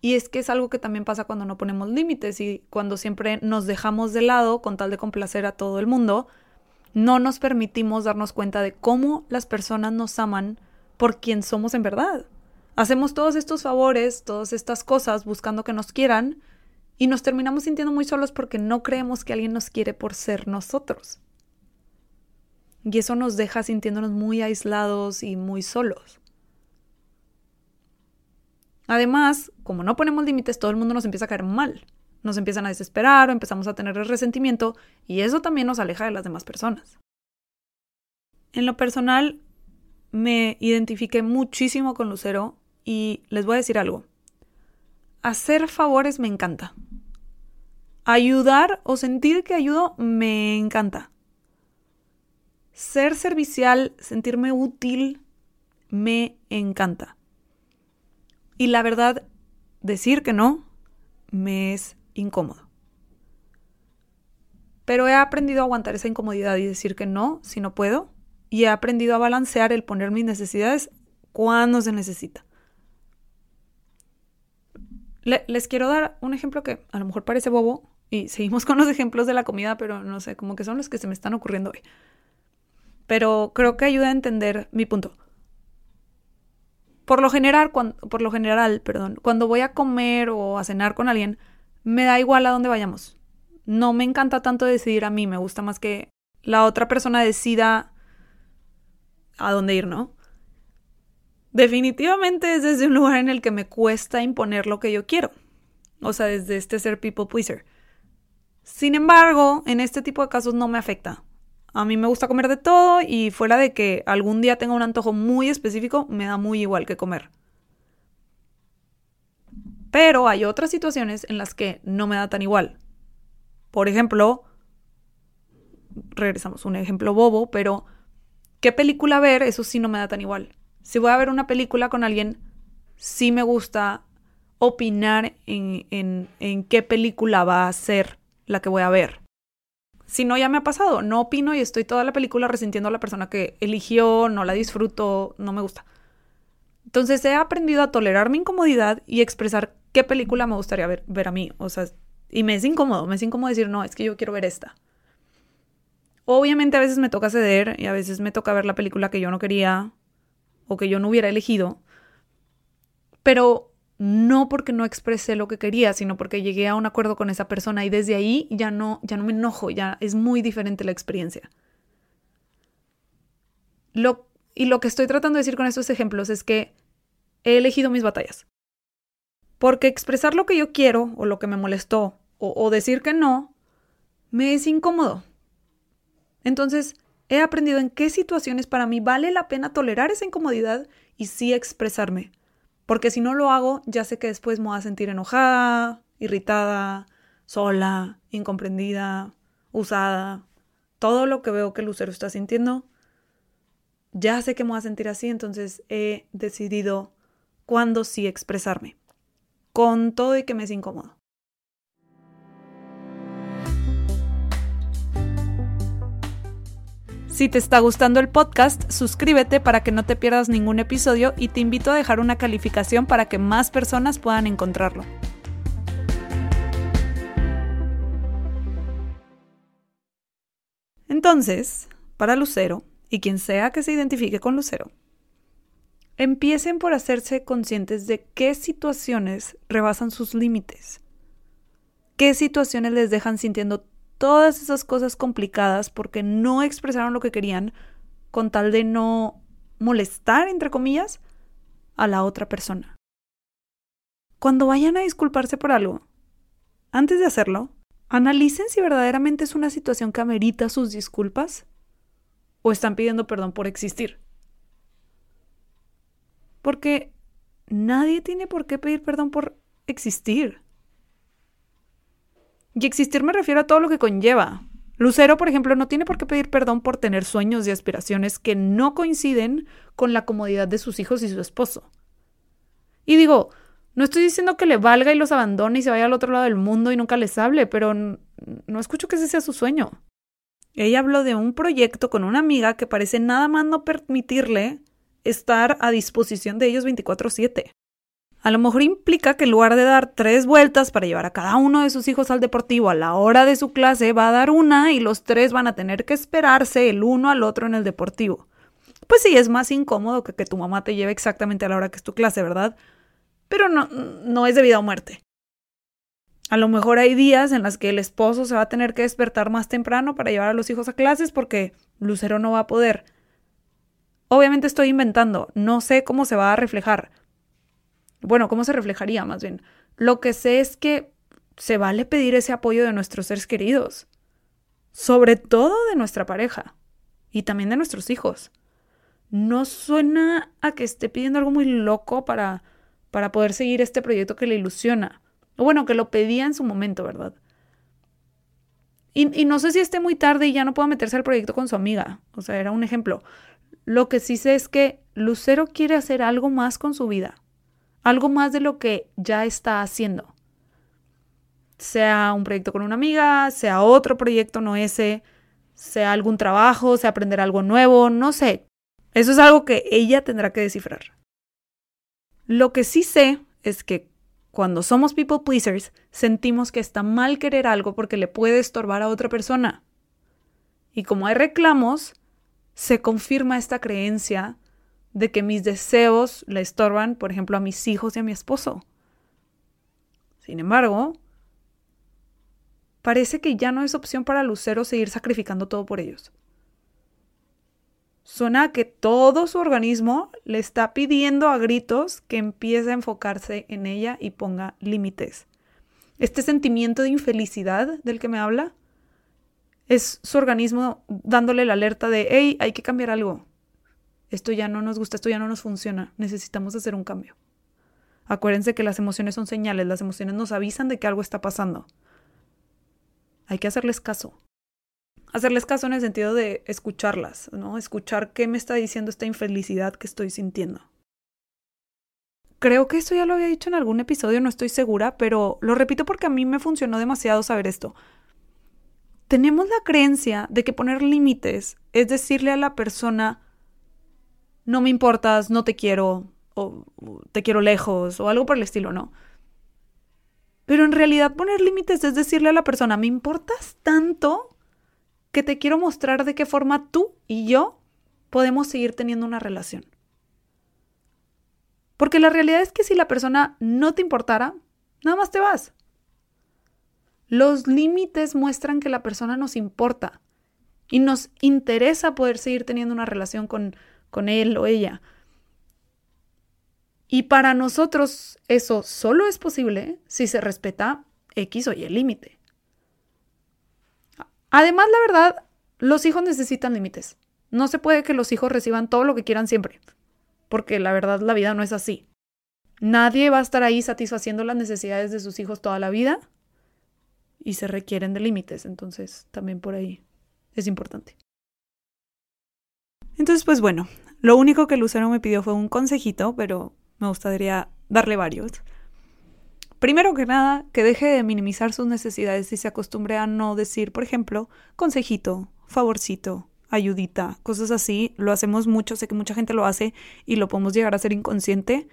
Y es que es algo que también pasa cuando no ponemos límites y cuando siempre nos dejamos de lado con tal de complacer a todo el mundo, no nos permitimos darnos cuenta de cómo las personas nos aman por quien somos en verdad. Hacemos todos estos favores, todas estas cosas buscando que nos quieran y nos terminamos sintiendo muy solos porque no creemos que alguien nos quiere por ser nosotros. Y eso nos deja sintiéndonos muy aislados y muy solos. Además, como no ponemos límites, todo el mundo nos empieza a caer mal. Nos empiezan a desesperar o empezamos a tener resentimiento y eso también nos aleja de las demás personas. En lo personal, me identifiqué muchísimo con Lucero y les voy a decir algo. Hacer favores me encanta. Ayudar o sentir que ayudo me encanta ser servicial, sentirme útil, me encanta. Y la verdad, decir que no me es incómodo. Pero he aprendido a aguantar esa incomodidad y decir que no si no puedo. Y he aprendido a balancear el poner mis necesidades cuando se necesita. les quiero dar un ejemplo que a lo mejor parece bobo y seguimos con los ejemplos de la comida, pero no sé, como que son los que se me están ocurriendo hoy pero creo que ayuda a entender mi punto. Por lo general, cuando, por lo general, perdón, cuando voy a comer o a cenar con alguien, me da igual a dónde vayamos. No me encanta tanto decidir a mí, me gusta más que la otra persona decida a dónde ir, ¿no? Definitivamente es desde un lugar en el que me cuesta imponer lo que yo quiero. O sea, desde este ser people pleaser. Sin embargo, en este tipo de casos no me afecta. A mí me gusta comer de todo y fuera de que algún día tenga un antojo muy específico, me da muy igual que comer. Pero hay otras situaciones en las que no me da tan igual. Por ejemplo, regresamos, un ejemplo bobo, pero ¿qué película ver? Eso sí no me da tan igual. Si voy a ver una película con alguien, sí me gusta opinar en, en, en qué película va a ser la que voy a ver. Si no, ya me ha pasado. No opino y estoy toda la película resintiendo a la persona que eligió, no la disfruto, no me gusta. Entonces he aprendido a tolerar mi incomodidad y expresar qué película me gustaría ver, a mí. O sea, y me es incómodo, me es incómodo decir, no, es que yo quiero ver esta. Obviamente a veces me toca ceder y a veces me toca ver la película que yo no quería o que yo no hubiera elegido. Pero no porque no expresé lo que quería, sino porque llegué a un acuerdo con esa persona y desde ahí ya no, ya no me enojo, ya es muy diferente la experiencia. Lo, y lo que estoy tratando de decir con estos ejemplos es que he elegido mis batallas. Porque expresar lo que yo quiero o lo que me molestó o, decir que no, me es incómodo. Entonces, he aprendido en qué situaciones para mí vale la pena tolerar esa incomodidad y sí expresarme porque si no lo hago, ya sé que después me voy a sentir enojada, irritada, sola, incomprendida, usada. Todo lo que veo que Lucero está sintiendo, ya sé que me voy a sentir así, entonces he decidido cuándo sí expresarme. Con todo y que me es incómodo. Si te está gustando el podcast, suscríbete para que no te pierdas ningún episodio y te invito a dejar una calificación para que más personas puedan encontrarlo. Entonces, para Lucero, y quien sea que se identifique con Lucero, empiecen por hacerse conscientes de qué situaciones rebasan sus límites, qué situaciones les dejan sintiendo todas esas cosas complicadas porque no expresaron lo que querían con tal de no molestar, entre comillas, a la otra persona. Cuando vayan a disculparse por algo, antes de hacerlo, analicen si verdaderamente es una situación que amerita sus disculpas o están pidiendo perdón por existir. Porque nadie tiene por qué pedir perdón por existir. Y existir me refiero a todo lo que conlleva. Lucero, por ejemplo, no tiene por qué pedir perdón por tener sueños y aspiraciones que no coinciden con la comodidad de sus hijos y su esposo. Y digo, no estoy diciendo que le valga y los abandone y se vaya al otro lado del mundo y nunca les hable, pero no escucho que ese sea su sueño. Ella habló de un proyecto con una amiga que parece nada más no permitirle estar a disposición de ellos 24/7. A lo mejor implica que en lugar de dar tres vueltas para llevar a cada uno de sus hijos al deportivo a la hora de su clase, va a dar una y los tres van a tener que esperarse el uno al otro en el deportivo. Pues sí, es más incómodo que que tu mamá te lleve exactamente a la hora que es tu clase, ¿verdad? Pero no, no es de vida o muerte. A lo mejor hay días en los que el esposo se va a tener que despertar más temprano para llevar a los hijos a clases porque Lucero no va a poder. Obviamente estoy inventando, no sé cómo se va a reflejar, bueno, ¿cómo se reflejaría más bien? Lo que sé es que se vale pedir ese apoyo de nuestros seres queridos, sobre todo de nuestra pareja y también de nuestros hijos. No suena a que esté pidiendo algo muy loco para, para poder seguir este proyecto que le ilusiona. O bueno, que lo pedía en su momento, ¿verdad? Y, y, no sé si esté muy tarde y ya no pueda meterse al proyecto con su amiga. O sea, era un ejemplo. Lo que sí sé es que Lucero quiere hacer algo más con su vida algo más de lo que ya está haciendo. Sea un proyecto con una amiga, sea otro proyecto, no ese, sea algún trabajo, sea aprender algo nuevo, no sé. Eso es algo que ella tendrá que descifrar. Lo que sí sé es que cuando somos people pleasers, sentimos que está mal querer algo porque le puede estorbar a otra persona. Y como hay reclamos, se confirma esta creencia de que mis deseos le estorban, por ejemplo, a mis hijos y a mi esposo. Sin embargo, parece que ya no es opción para Lucero seguir sacrificando todo por ellos. Suena que todo su organismo le está pidiendo a gritos que empiece a enfocarse en ella y ponga límites. Este sentimiento de infelicidad del que me habla es su organismo dándole la alerta de, hey, hay que cambiar algo esto ya no nos gusta, esto ya no nos funciona, necesitamos hacer un cambio. Acuérdense que las emociones son señales, las emociones nos avisan de que algo está pasando. Hay que hacerles caso. Hacerles caso en el sentido de escucharlas, ¿no? Escuchar qué me está diciendo esta infelicidad que estoy sintiendo. Creo que esto ya lo había dicho en algún episodio, no estoy segura, pero lo repito porque a mí me funcionó demasiado saber esto. Tenemos la creencia de que poner límites es decirle a la persona, no me importas, no te quiero, o te quiero lejos, o algo por el estilo, ¿no? Pero en realidad poner límites es decirle a la persona, me importas tanto que te quiero mostrar de qué forma tú y yo podemos seguir teniendo una relación. Porque la realidad es que si la persona no te importara, nada más te vas. Los límites muestran que la persona nos importa y nos interesa poder seguir teniendo una relación con, con él o ella. Y para nosotros eso solo es posible si se respeta X o Y límite. Además, la verdad, los hijos necesitan límites. No se puede que los hijos reciban todo lo que quieran siempre, porque la verdad la vida no es así. Nadie va a estar ahí satisfaciendo las necesidades de sus hijos toda la vida y se requieren de límites, entonces también por ahí es importante. Entonces, pues bueno, lo único que Lucero me pidió fue un consejito, pero me gustaría darle varios. Primero que nada, que deje de minimizar sus necesidades y se acostumbre a no decir, por ejemplo, consejito, favorcito, ayudita, cosas así. Lo hacemos mucho, sé que mucha gente lo hace y lo podemos llegar a ser inconsciente.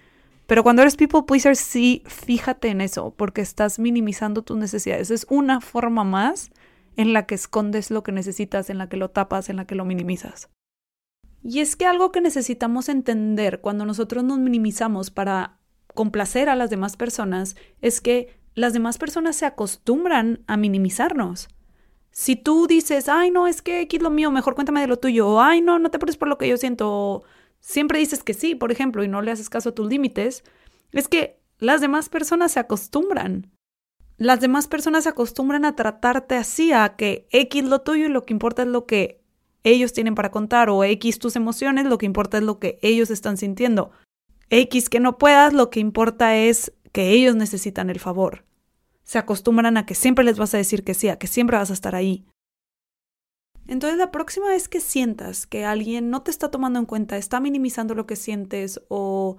Pero cuando eres people pleaser, sí, fíjate en eso, porque estás minimizando tus necesidades. Es una forma más en la que escondes lo que necesitas, en la que lo tapas, en la que lo minimizas. Y es que algo que necesitamos entender cuando nosotros nos minimizamos para complacer a las demás personas es que las demás personas se acostumbran a minimizarnos. Si tú dices, ay, no, es que X lo mío, mejor cuéntame de lo tuyo, o ay, no, no te preocupes por lo que yo siento, o siempre dices que sí, por ejemplo, y no le haces caso a tus límites, es que las demás personas se acostumbran. Las demás personas se acostumbran a tratarte así, a que X lo tuyo y lo que importa es lo que ellos tienen para contar, o X tus emociones, lo que importa es lo que ellos están sintiendo. X que no puedas, lo que importa es que ellos necesitan el favor se acostumbran a que siempre les vas a decir que sí, a que siempre vas a estar ahí. Entonces la próxima vez que sientas que alguien no te está tomando en cuenta, está minimizando lo que sientes o,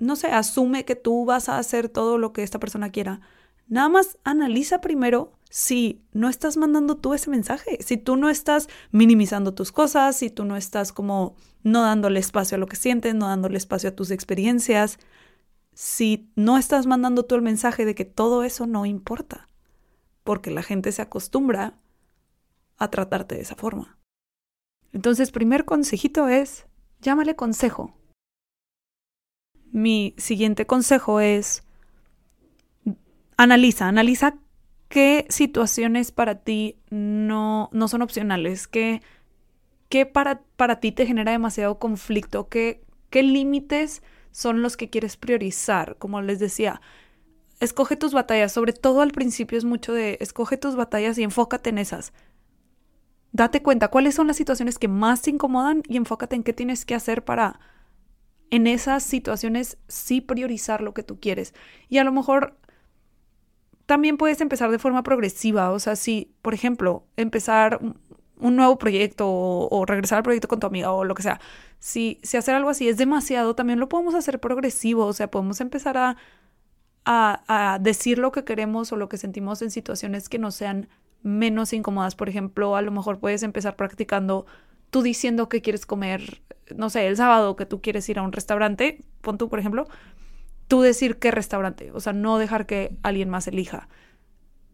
no sé, asume que tú vas a hacer todo lo que esta persona quiera, nada más analiza primero si no estás mandando tú ese mensaje, si tú no estás minimizando tus cosas, si tú no estás como no dándole espacio a lo que sientes, no dándole espacio a tus experiencias, si no estás mandando tú el mensaje de que todo eso no importa, porque la gente se acostumbra a tratarte de esa forma. Entonces, primer consejito es, llámale consejo. Mi siguiente consejo es, analiza, analiza qué situaciones para ti no, no son opcionales, qué, qué para, para ti te genera demasiado conflicto, qué, qué límites son los que quieres priorizar. Como les decía, escoge tus batallas, sobre todo al principio es mucho de escoge tus batallas y enfócate en esas. Date cuenta cuáles son las situaciones que más te incomodan y enfócate en qué tienes que hacer para en esas situaciones sí priorizar lo que tú quieres. Y a lo mejor también puedes empezar de forma progresiva, o sea, si, por ejemplo, empezar un nuevo proyecto o, regresar al proyecto con tu amiga o lo que sea. Si, si hacer algo así es demasiado, también lo podemos hacer progresivo, o sea, podemos empezar a, a, a decir lo que queremos o lo que sentimos en situaciones que no sean menos incómodas. Por ejemplo, a lo mejor puedes empezar practicando tú diciendo que quieres comer, no sé, el sábado que tú quieres ir a un restaurante, pon tú, por ejemplo, tú decir qué restaurante, o sea, no dejar que alguien más elija.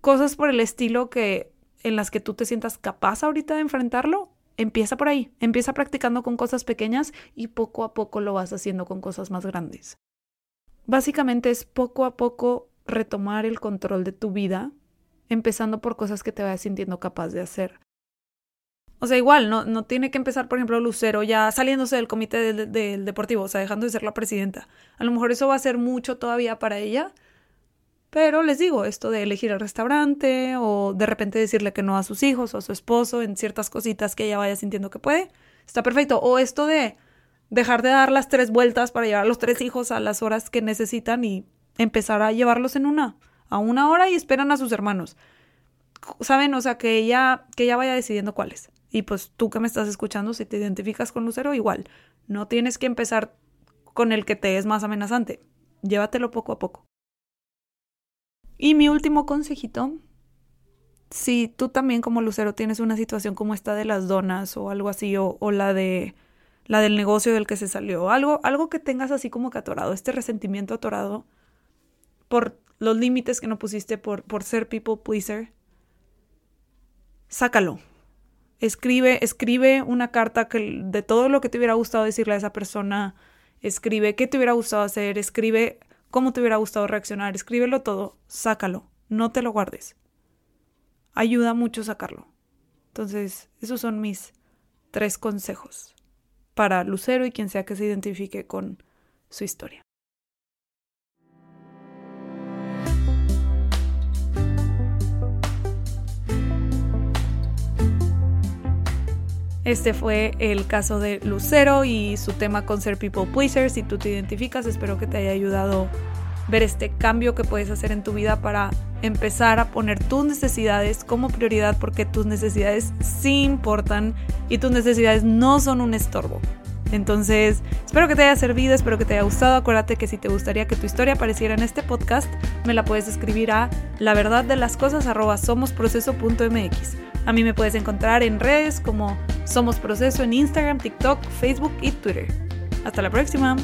Cosas por el estilo que en las que tú te sientas capaz ahorita de enfrentarlo, empieza por ahí, empieza practicando con cosas pequeñas y poco a poco lo vas haciendo con cosas más grandes. Básicamente es poco a poco retomar el control de tu vida, empezando por cosas que te vayas sintiendo capaz de hacer. O sea, igual, no, no tiene que empezar, por ejemplo, Lucero ya saliéndose del comité del deportivo, o sea, dejando de ser la presidenta. A lo mejor eso va a ser mucho todavía para ella, pero les digo, esto de elegir el restaurante o de repente decirle que no a sus hijos o a su esposo en ciertas cositas que ella vaya sintiendo que puede, está perfecto. O esto de dejar de dar las tres vueltas para llevar a los tres hijos a las horas que necesitan y empezar a llevarlos en una, a una hora y esperan a sus hermanos. ¿Saben? O sea, que ella, que ella vaya decidiendo cuáles. Y pues tú que me estás escuchando, si te identificas con Lucero, igual. No tienes que empezar con el que te es más amenazante. Llévatelo poco a poco. Y mi último consejito, si tú también como Lucero tienes una situación como esta de las donas o algo así, o, la de la del negocio del que se salió, algo, algo que tengas así como que atorado, este resentimiento atorado por los límites que no pusiste por, por ser people pleaser, sácalo. Escribe, escribe una carta que, de todo lo que te hubiera gustado decirle a esa persona, escribe qué te hubiera gustado hacer, escribe cómo te hubiera gustado reaccionar, escríbelo todo, sácalo, no te lo guardes. Ayuda mucho sacarlo. Entonces, esos son mis tres consejos para Lucero y quien sea que se identifique con su historia. Este fue el caso de Lucero y su tema con ser people pleaser. Si tú te identificas, espero que te haya ayudado ver este cambio que puedes hacer en tu vida para empezar a poner tus necesidades como prioridad porque tus necesidades sí importan y tus necesidades no son un estorbo. Entonces, espero que te haya servido, espero que te haya gustado. Acuérdate que si te gustaría que tu historia apareciera en este podcast, me la puedes escribir a la verdad de las cosas somosproceso.mx. A mí me puedes encontrar en redes como Somos Proceso en Instagram, TikTok, Facebook y Twitter. Hasta la próxima.